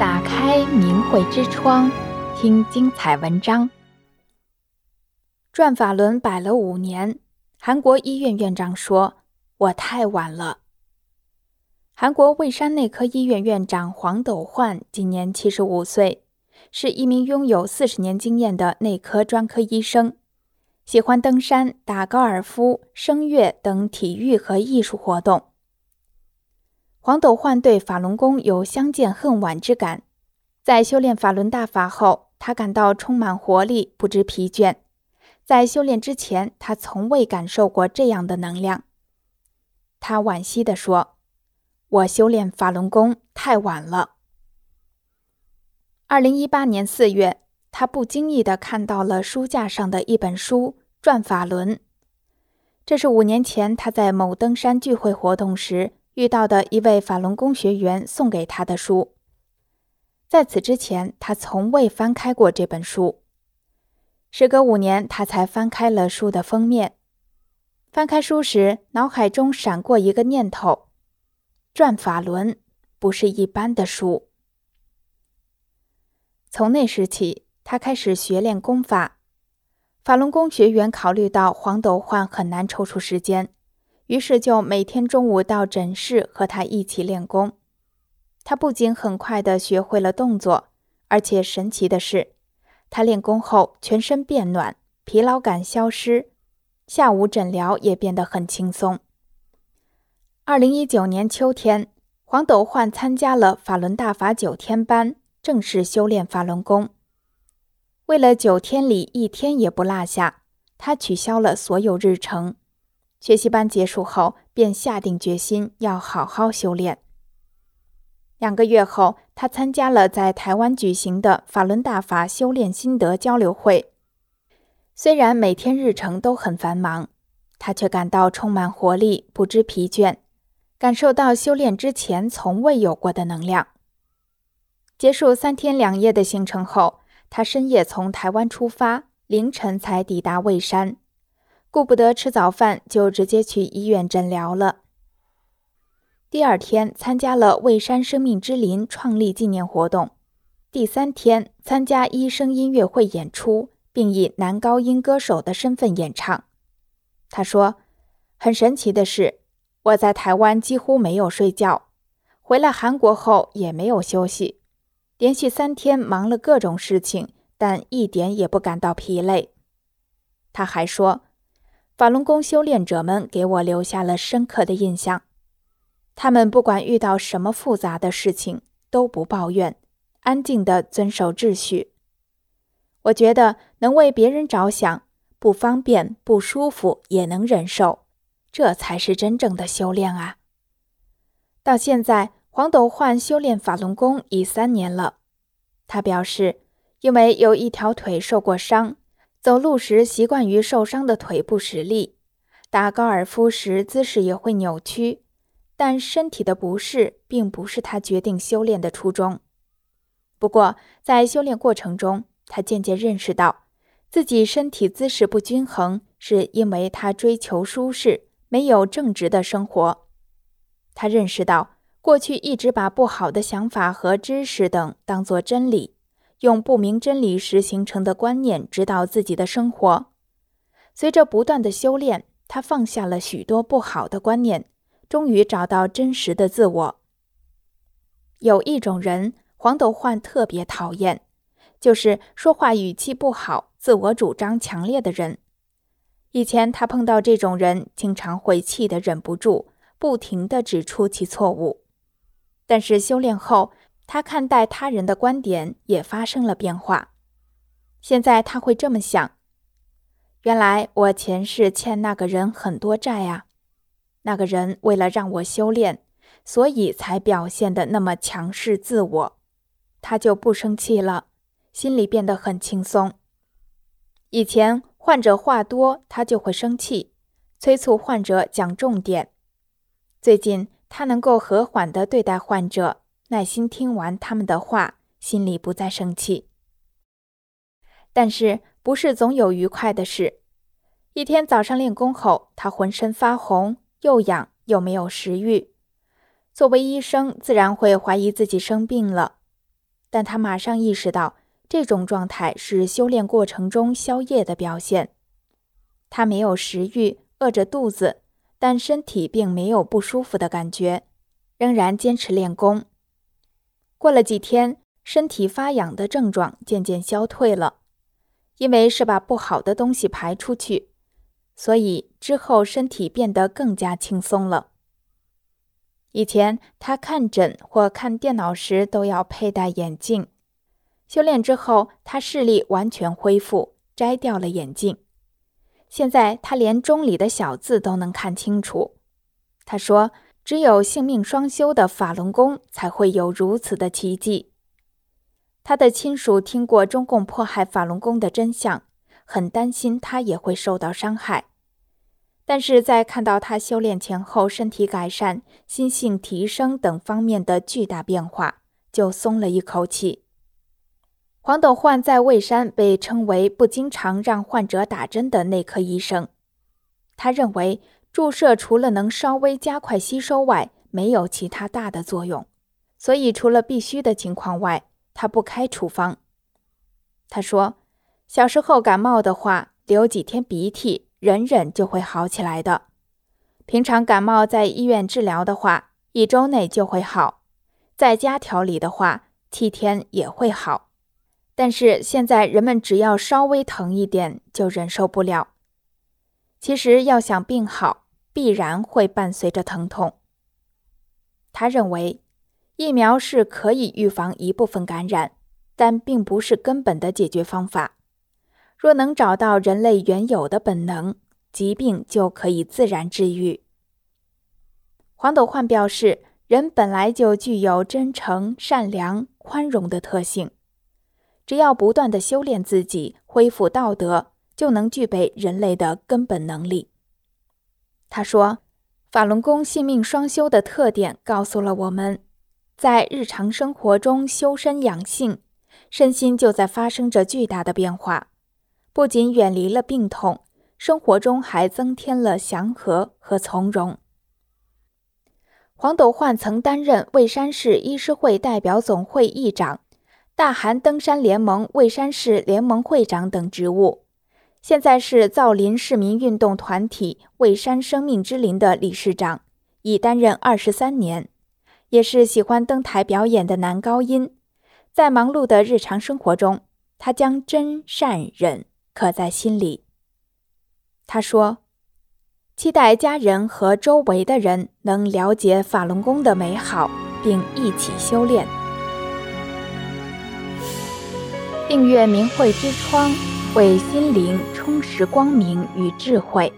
打开明慧之窗，听精彩文章。转法轮摆了五年，韩国医院院长说：“我太晚了。”韩国蔚山内科医院院长黄斗焕今年七十五岁，是一名拥有四十年经验的内科专科医生，喜欢登山、打高尔夫、声乐等体育和艺术活动。黄斗焕对法轮功有相见恨晚之感，在修炼法轮大法后，他感到充满活力，不知疲倦。在修炼之前，他从未感受过这样的能量。他惋惜地说：“我修炼法轮功太晚了。”二零一八年四月，他不经意地看到了书架上的一本书《转法轮》，这是五年前他在某登山聚会活动时，遇到的一位法轮功学员送给他的书，在此之前，他从未翻开过这本书。时隔五年，他才翻开了书的封面。翻开书时，脑海中闪过一个念头：转法轮不是一般的书。从那时起，他开始学练功法。法轮功学员考虑到黄斗焕很难抽出时间。于是就每天中午到诊室和他一起练功。他不仅很快地学会了动作，而且神奇的是，他练功后全身变暖，疲劳感消失，下午诊疗也变得很轻松。二零一九年秋天，黄斗焕参加了法轮大法九天班，正式修炼法轮功。为了九天里一天也不落下，他取消了所有日程。学习班结束后，便下定决心要好好修炼。两个月后，他参加了在台湾举行的法轮大法修炼心得交流会。虽然每天日程都很繁忙，他却感到充满活力，不知疲倦，感受到修炼之前从未有过的能量。结束三天两夜的行程后，他深夜从台湾出发，凌晨才抵达蔚山。顾不得吃早饭，就直接去医院诊疗了。第二天参加了蔚山生命之林创立纪念活动，第三天参加医生音乐会演出，并以男高音歌手的身份演唱。他说：“很神奇的是，我在台湾几乎没有睡觉，回来韩国后也没有休息，连续三天忙了各种事情，但一点也不感到疲累。”他还说。法轮功修炼者们给我留下了深刻的印象。他们不管遇到什么复杂的事情，都不抱怨，安静地遵守秩序。我觉得能为别人着想，不方便、不舒服也能忍受，这才是真正的修炼啊！到现在，黄斗焕修炼法轮功已三年了。他表示，因为有一条腿受过伤。走路时习惯于受伤的腿部使力，打高尔夫时姿势也会扭曲，但身体的不适并不是他决定修炼的初衷。不过，在修炼过程中，他渐渐认识到自己身体姿势不均衡，是因为他追求舒适，没有正直的生活。他认识到过去一直把不好的想法和知识等当作真理。用不明真理时形成的观念指导自己的生活。随着不断的修炼，他放下了许多不好的观念，终于找到真实的自我。有一种人，黄斗焕特别讨厌，就是说话语气不好、自我主张强烈的人。以前他碰到这种人，经常会气得忍不住，不停地指出其错误。但是修炼后，他看待他人的观点也发生了变化。现在他会这么想：原来我前世欠那个人很多债啊，那个人为了让我修炼，所以才表现得那么强势自我。他就不生气了，心里变得很轻松。以前患者话多，他就会生气，催促患者讲重点。最近他能够和缓地对待患者。耐心听完他们的话，心里不再生气。但是，不是总有愉快的事。一天早上练功后，他浑身发红，又痒又没有食欲。作为医生，自然会怀疑自己生病了。但他马上意识到，这种状态是修炼过程中宵夜的表现。他没有食欲，饿着肚子，但身体并没有不舒服的感觉，仍然坚持练功。过了几天，身体发痒的症状渐渐消退了，因为是把不好的东西排出去，所以之后身体变得更加轻松了。以前他看诊或看电脑时都要佩戴眼镜，修炼之后他视力完全恢复，摘掉了眼镜。现在他连钟里的小字都能看清楚。他说：“只有性命双修的法轮功才会有如此的奇迹。”他的亲属听过中共迫害法轮功的真相，很担心他也会受到伤害。但是在看到他修炼前后身体改善、心性提升等方面的巨大变化，就松了一口气。黄斗焕在蔚山被称为不经常让患者打针的内科医生。他认为注射除了能稍微加快吸收外，没有其他大的作用，所以除了必须的情况外，他不开处方。他说，小时候感冒的话，流几天鼻涕。忍忍就会好起来的。平常感冒在医院治疗的话，一周内就会好；在家调理的话，七天也会好。但是现在人们只要稍微疼一点就忍受不了。其实要想病好，必然会伴随着疼痛。他认为，疫苗是可以预防一部分感染，但并不是根本的解决方法。若能找到人类原有的本能，疾病就可以自然治愈。黄斗焕表示，人本来就具有真诚、善良、宽容的特性，只要不断地修炼自己，恢复道德，就能具备人类的根本能力。他说，法轮功性命双修的特点告诉了我们，在日常生活中修身养性，身心就在发生着巨大的变化。不仅远离了病痛，生活中还增添了祥和和从容。黄斗焕曾担任蔚山市医师会代表总会议长、大韩登山联盟蔚山市联盟会长等职务，现在是造林市民运动团体蔚山生命之林的理事长，已担任二十三年，也是喜欢登台表演的男高音。在忙碌的日常生活中，他将真善忍。刻在心里。他说：“期待家人和周围的人能了解法轮功的美好，并一起修炼。”订阅明慧之窗，为心灵充实光明与智慧。